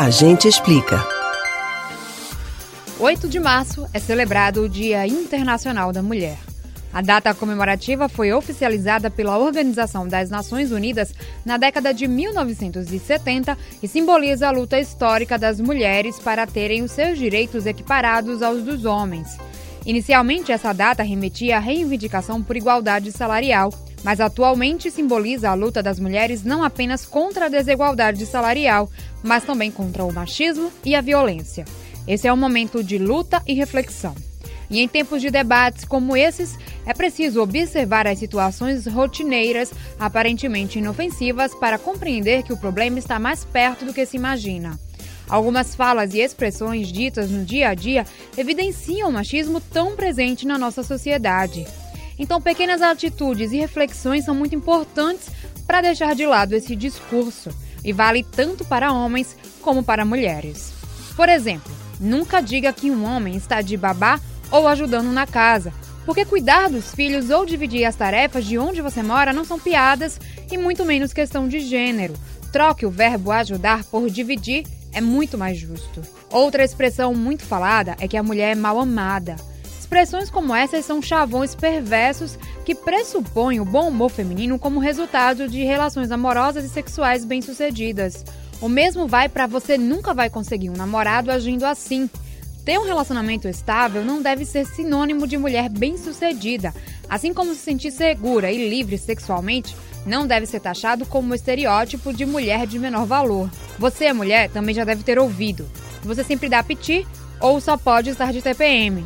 A gente explica. 8 de março é celebrado o Dia Internacional da Mulher. A data comemorativa foi oficializada pela Organização das Nações Unidas na década de 1970 e simboliza a luta histórica das mulheres para terem os seus direitos equiparados aos dos homens. Inicialmente, essa data remetia à reivindicação por igualdade salarial, mas atualmente simboliza a luta das mulheres não apenas contra a desigualdade salarial, mas também contra o machismo e a violência. Esse é um momento de luta e reflexão. E em tempos de debates como esses, é preciso observar as situações rotineiras, aparentemente inofensivas, para compreender que o problema está mais perto do que se imagina. Algumas falas e expressões ditas no dia a dia evidenciam o machismo tão presente na nossa sociedade. Então, pequenas atitudes e reflexões são muito importantes para deixar de lado esse discurso e vale tanto para homens como para mulheres. Por exemplo, nunca diga que um homem está de babá ou ajudando na casa, porque cuidar dos filhos ou dividir as tarefas de onde você mora não são piadas e muito menos questão de gênero. Troque o verbo ajudar por dividir é muito mais justo. Outra expressão muito falada é que a mulher é mal amada. Expressões como essas são chavões perversos que pressupõem o bom humor feminino como resultado de relações amorosas e sexuais bem-sucedidas. O mesmo vai para você nunca vai conseguir um namorado agindo assim. Ter um relacionamento estável não deve ser sinônimo de mulher bem-sucedida, assim como se sentir segura e livre sexualmente não deve ser taxado como um estereótipo de mulher de menor valor. Você, mulher, também já deve ter ouvido. Você sempre dá piti ou só pode estar de TPM.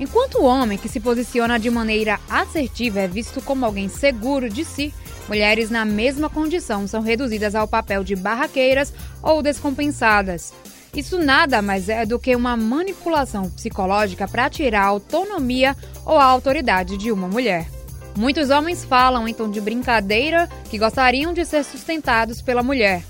Enquanto o homem que se posiciona de maneira assertiva é visto como alguém seguro de si, mulheres na mesma condição são reduzidas ao papel de barraqueiras ou descompensadas. Isso nada mais é do que uma manipulação psicológica para tirar a autonomia ou a autoridade de uma mulher. Muitos homens falam em tom de brincadeira que gostariam de ser sustentados pela mulher.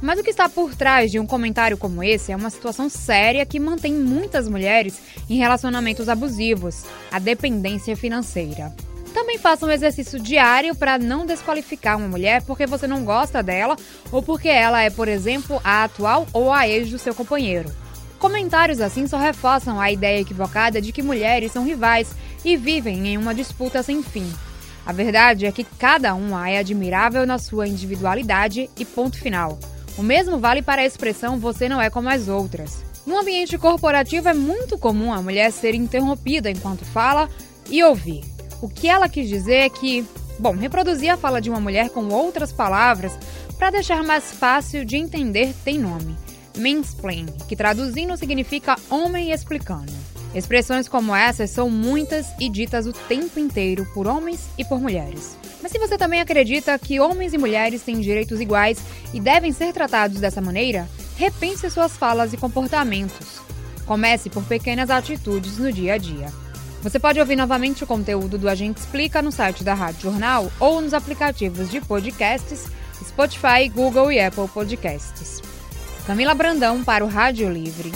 Mas o que está por trás de um comentário como esse é uma situação séria que mantém muitas mulheres em relacionamentos abusivos, a dependência financeira. Também faça um exercício diário para não desqualificar uma mulher porque você não gosta dela ou porque ela é, por exemplo, a atual ou a ex do seu companheiro. Comentários assim só reforçam a ideia equivocada de que mulheres são rivais e vivem em uma disputa sem fim. A verdade é que cada uma é admirável na sua individualidade e ponto final. O mesmo vale para a expressão você não é como as outras. No ambiente corporativo é muito comum a mulher ser interrompida enquanto fala e ouvir. O que ela quis dizer é que, bom, reproduzir a fala de uma mulher com outras palavras para deixar mais fácil de entender tem nome. Mansplain, que traduzindo significa homem explicando. Expressões como essas são muitas e ditas o tempo inteiro por homens e por mulheres. Mas se você também acredita que homens e mulheres têm direitos iguais e devem ser tratados dessa maneira, repense suas falas e comportamentos. Comece por pequenas atitudes no dia a dia. Você pode ouvir novamente o conteúdo do Agente Explica no site da Rádio Jornal ou nos aplicativos de podcasts Spotify, Google e Apple Podcasts. Camila Brandão para o Rádio Livre.